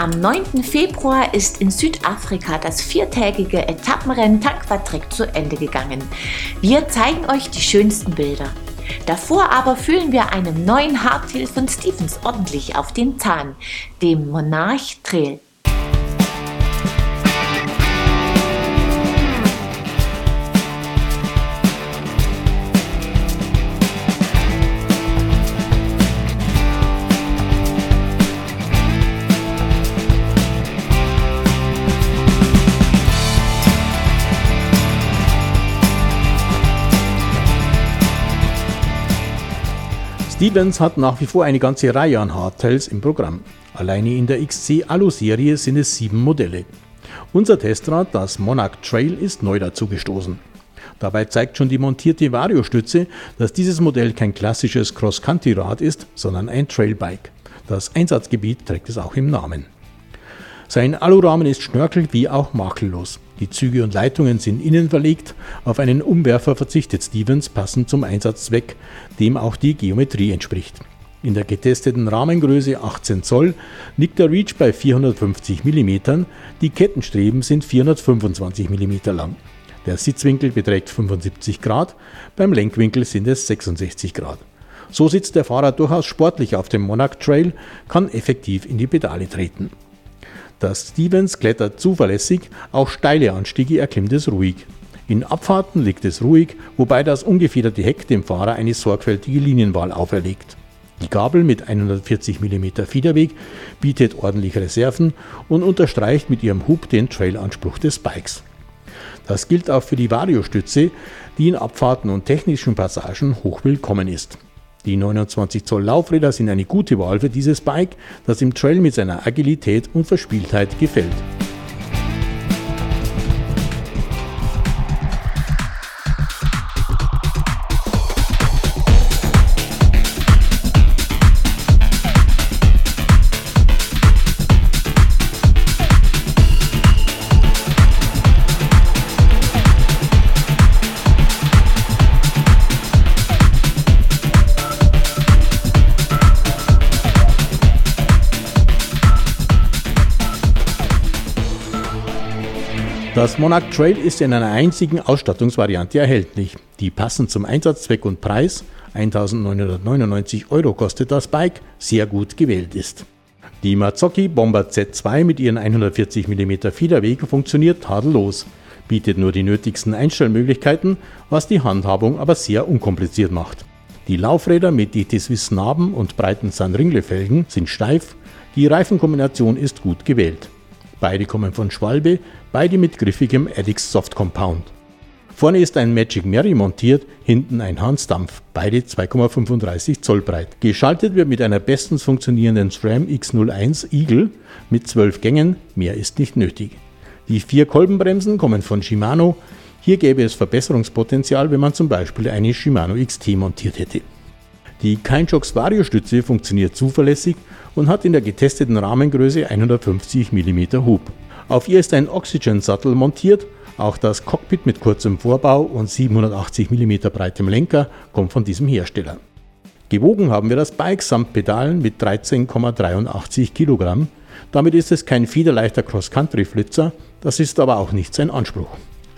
Am 9. Februar ist in Südafrika das viertägige Etappenrennen Tankquatrek zu Ende gegangen. Wir zeigen euch die schönsten Bilder. Davor aber fühlen wir einem neuen Hardtail von Stevens ordentlich auf den Zahn, dem Monarch Trail. Stevens hat nach wie vor eine ganze Reihe an Hardtails im Programm. Alleine in der XC Alu-Serie sind es sieben Modelle. Unser Testrad, das Monarch Trail, ist neu dazugestoßen. Dabei zeigt schon die montierte Vario-Stütze, dass dieses Modell kein klassisches Cross-Country-Rad ist, sondern ein Trailbike. Das Einsatzgebiet trägt es auch im Namen. Sein Alurahmen ist schnörkel wie auch makellos. Die Züge und Leitungen sind innen verlegt. Auf einen Umwerfer verzichtet Stevens passend zum Einsatzzweck, dem auch die Geometrie entspricht. In der getesteten Rahmengröße 18 Zoll liegt der Reach bei 450 mm, die Kettenstreben sind 425 mm lang. Der Sitzwinkel beträgt 75 Grad, beim Lenkwinkel sind es 66 Grad. So sitzt der Fahrer durchaus sportlich auf dem Monarch Trail, kann effektiv in die Pedale treten. Das Stevens klettert zuverlässig, auch steile Anstiege erklimmt es ruhig. In Abfahrten liegt es ruhig, wobei das ungefederte Heck dem Fahrer eine sorgfältige Linienwahl auferlegt. Die Gabel mit 140 mm Federweg bietet ordentlich Reserven und unterstreicht mit ihrem Hub den Trailanspruch des Bikes. Das gilt auch für die Vario-Stütze, die in Abfahrten und technischen Passagen hochwillkommen ist. Die 29 Zoll Laufräder sind eine gute Wahl für dieses Bike, das im Trail mit seiner Agilität und Verspieltheit gefällt. Das Monarch Trail ist in einer einzigen Ausstattungsvariante erhältlich, die passend zum Einsatzzweck und Preis 1999 Euro kostet das Bike, sehr gut gewählt ist. Die Mazzocchi Bomber Z2 mit ihren 140 mm Federweg funktioniert tadellos, bietet nur die nötigsten Einstellmöglichkeiten, was die Handhabung aber sehr unkompliziert macht. Die Laufräder mit DT Swiss Narben und breiten Sanringle-Felgen sind steif, die Reifenkombination ist gut gewählt. Beide kommen von Schwalbe, beide mit griffigem Addix Soft Compound. Vorne ist ein Magic Mary montiert, hinten ein Hansdampf, beide 2,35 Zoll breit. Geschaltet wird mit einer bestens funktionierenden SRAM X01 Eagle mit 12 Gängen, mehr ist nicht nötig. Die vier Kolbenbremsen kommen von Shimano, hier gäbe es Verbesserungspotenzial, wenn man zum Beispiel eine Shimano XT montiert hätte. Die Keinjox Vario-Stütze funktioniert zuverlässig und hat in der getesteten Rahmengröße 150 mm Hub. Auf ihr ist ein Oxygen-Sattel montiert, auch das Cockpit mit kurzem Vorbau und 780 mm breitem Lenker kommt von diesem Hersteller. Gewogen haben wir das Bike samt Pedalen mit 13,83 Kilogramm. Damit ist es kein federleichter Cross-Country-Flitzer, das ist aber auch nicht sein Anspruch.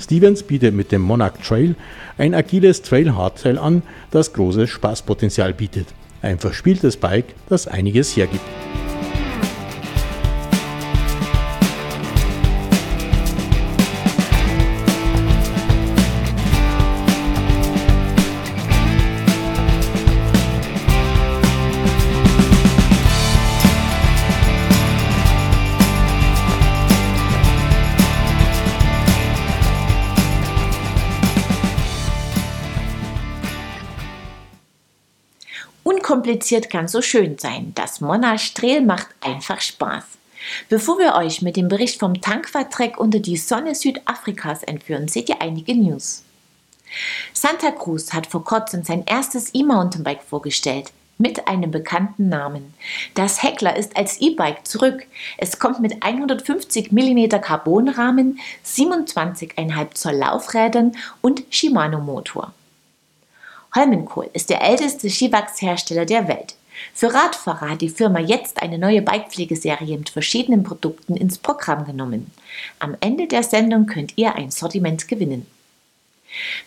Stevens bietet mit dem Monarch Trail ein agiles Trail-Hardtail an, das großes Spaßpotenzial bietet. Ein verspieltes Bike, das einiges hergibt. Unkompliziert kann so schön sein. Das Monarch Trail macht einfach Spaß. Bevor wir euch mit dem Bericht vom Tankfahrtreck unter die Sonne Südafrikas entführen, seht ihr einige News. Santa Cruz hat vor kurzem sein erstes E-Mountainbike vorgestellt mit einem bekannten Namen. Das Heckler ist als E-Bike zurück. Es kommt mit 150 mm Carbonrahmen, 27,5 Zoll Laufrädern und Shimano Motor. Holmenkohl ist der älteste Skiwachshersteller der Welt. Für Radfahrer hat die Firma jetzt eine neue Bikepflegeserie mit verschiedenen Produkten ins Programm genommen. Am Ende der Sendung könnt ihr ein Sortiment gewinnen.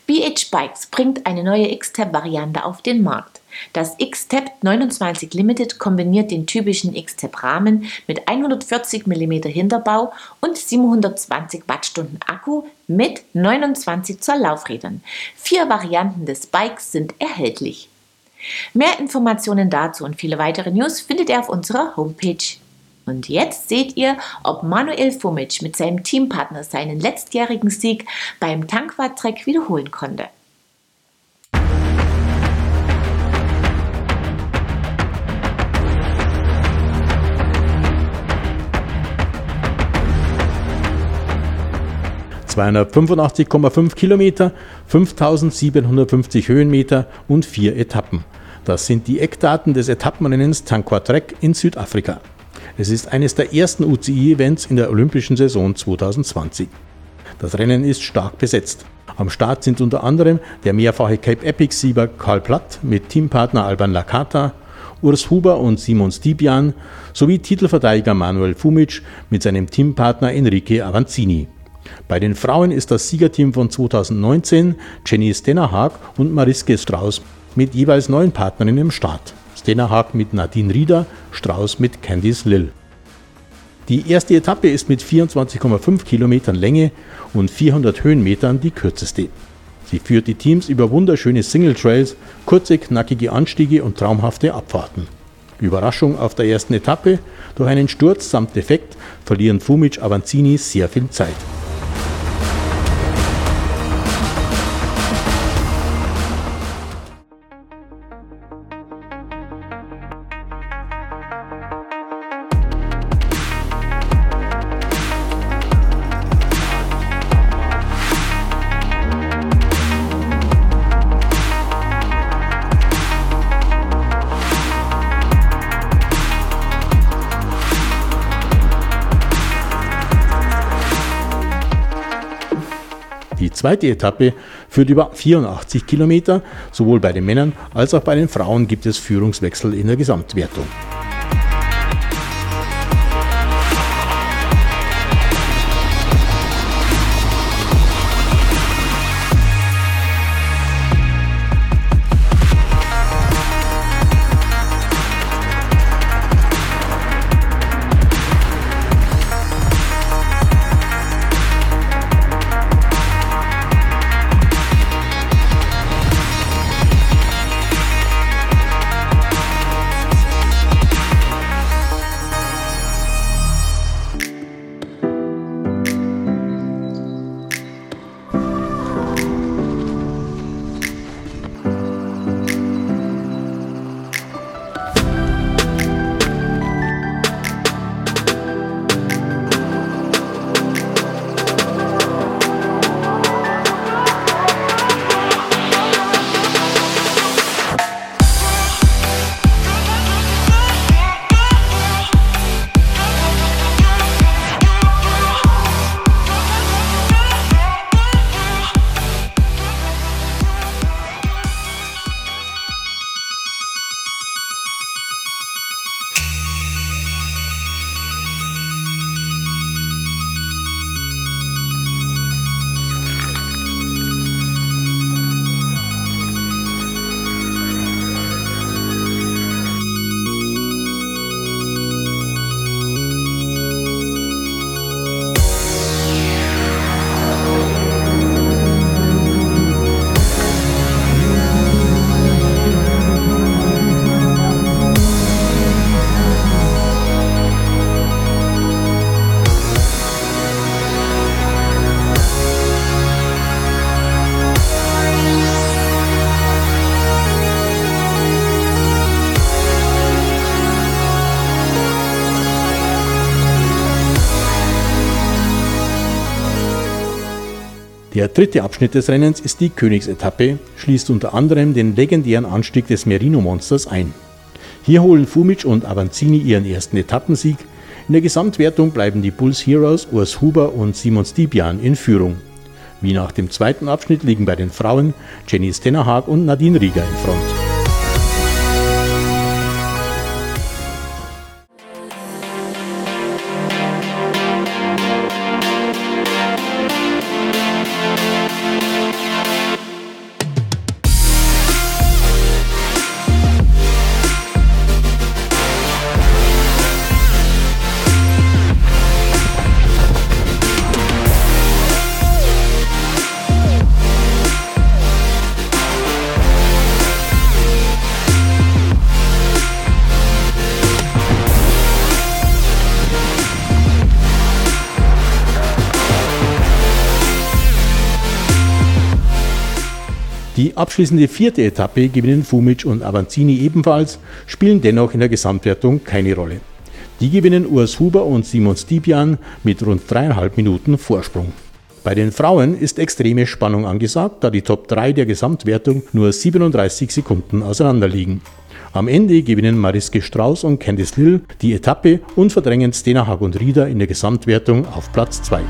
BH Bikes bringt eine neue X-Tab-Variante auf den Markt. Das X-Tab 29 Limited kombiniert den typischen X-Tab-Rahmen mit 140 mm Hinterbau und 720 Wattstunden Akku mit 29 Zoll Laufrädern. Vier Varianten des Bikes sind erhältlich. Mehr Informationen dazu und viele weitere News findet ihr auf unserer Homepage. Und jetzt seht ihr, ob Manuel Fumic mit seinem Teampartner seinen letztjährigen Sieg beim Tankwart-Trek wiederholen konnte. ...285,5 Kilometer, 5750 Höhenmeter und vier Etappen. Das sind die Eckdaten des Etappenrennens Tankwa Trek in Südafrika. Es ist eines der ersten UCI-Events in der Olympischen Saison 2020. Das Rennen ist stark besetzt. Am Start sind unter anderem der mehrfache Cape Epic-Sieger Karl Platt mit Teampartner Alban Lakata, Urs Huber und Simon Stibian sowie Titelverteidiger Manuel Fumic mit seinem Teampartner Enrique Avanzini. Bei den Frauen ist das Siegerteam von 2019 Jenny Stennerhag und Mariske Strauß mit jeweils neun Partnerinnen im Start. Stennerhag mit Nadine Rieder, Strauß mit Candice Lill. Die erste Etappe ist mit 24,5 Kilometern Länge und 400 Höhenmetern die kürzeste. Sie führt die Teams über wunderschöne Single Trails, kurze, knackige Anstiege und traumhafte Abfahrten. Überraschung auf der ersten Etappe, durch einen Sturz samt Defekt verlieren Fumic Avanzini sehr viel Zeit. Zweite Etappe führt über 84 Kilometer. Sowohl bei den Männern als auch bei den Frauen gibt es Führungswechsel in der Gesamtwertung. Der dritte Abschnitt des Rennens ist die Königsetappe, schließt unter anderem den legendären Anstieg des Merino Monsters ein. Hier holen Fumic und Avanzini ihren ersten Etappensieg. In der Gesamtwertung bleiben die Bulls Heroes Urs Huber und Simon Stibian in Führung. Wie nach dem zweiten Abschnitt liegen bei den Frauen Jenny Stennerhag und Nadine Rieger in Front. Die abschließende vierte Etappe gewinnen Fumic und Avanzini ebenfalls, spielen dennoch in der Gesamtwertung keine Rolle. Die gewinnen Urs Huber und Simon Stibian mit rund dreieinhalb Minuten Vorsprung. Bei den Frauen ist extreme Spannung angesagt, da die Top 3 der Gesamtwertung nur 37 Sekunden auseinanderliegen. Am Ende gewinnen Mariske Strauß und Candice Lill die Etappe und verdrängen Stena Hag und Rieder in der Gesamtwertung auf Platz 2.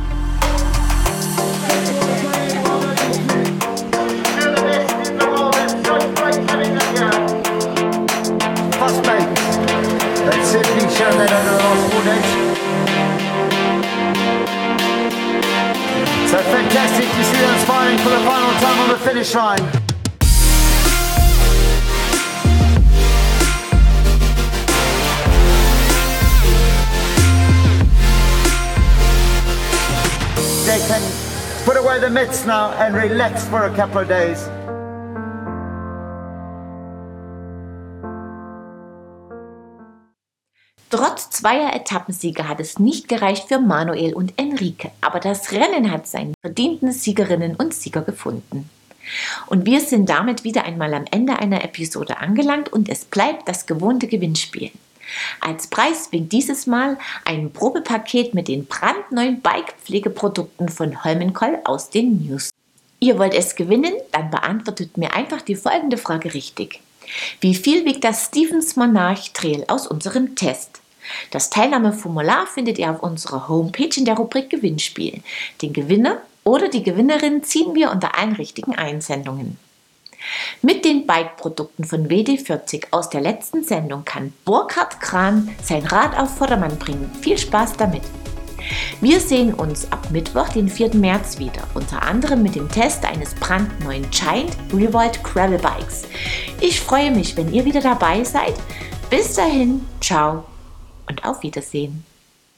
finish line. They can put away the mitts now and relax for a couple of days. Trotz zweier Etappensiege hat es nicht gereicht für Manuel und Enrique, aber das Rennen hat seinen verdienten Siegerinnen und Sieger gefunden. Und wir sind damit wieder einmal am Ende einer Episode angelangt und es bleibt das gewohnte Gewinnspiel. Als Preis winkt dieses Mal ein Probepaket mit den brandneuen Bike-Pflegeprodukten von Holmenkoll aus den News. Ihr wollt es gewinnen? Dann beantwortet mir einfach die folgende Frage richtig. Wie viel wiegt das Stevens Monarch Trail aus unserem Test? Das Teilnahmeformular findet ihr auf unserer Homepage in der Rubrik Gewinnspiel. Den Gewinner oder die Gewinnerin ziehen wir unter allen richtigen Einsendungen. Mit den Bike-Produkten von WD40 aus der letzten Sendung kann Burkhard Kran sein Rad auf Vordermann bringen. Viel Spaß damit! Wir sehen uns ab Mittwoch, den 4. März wieder, unter anderem mit dem Test eines brandneuen Giant Revolt Gravel Bikes. Ich freue mich, wenn ihr wieder dabei seid. Bis dahin, ciao und auf Wiedersehen.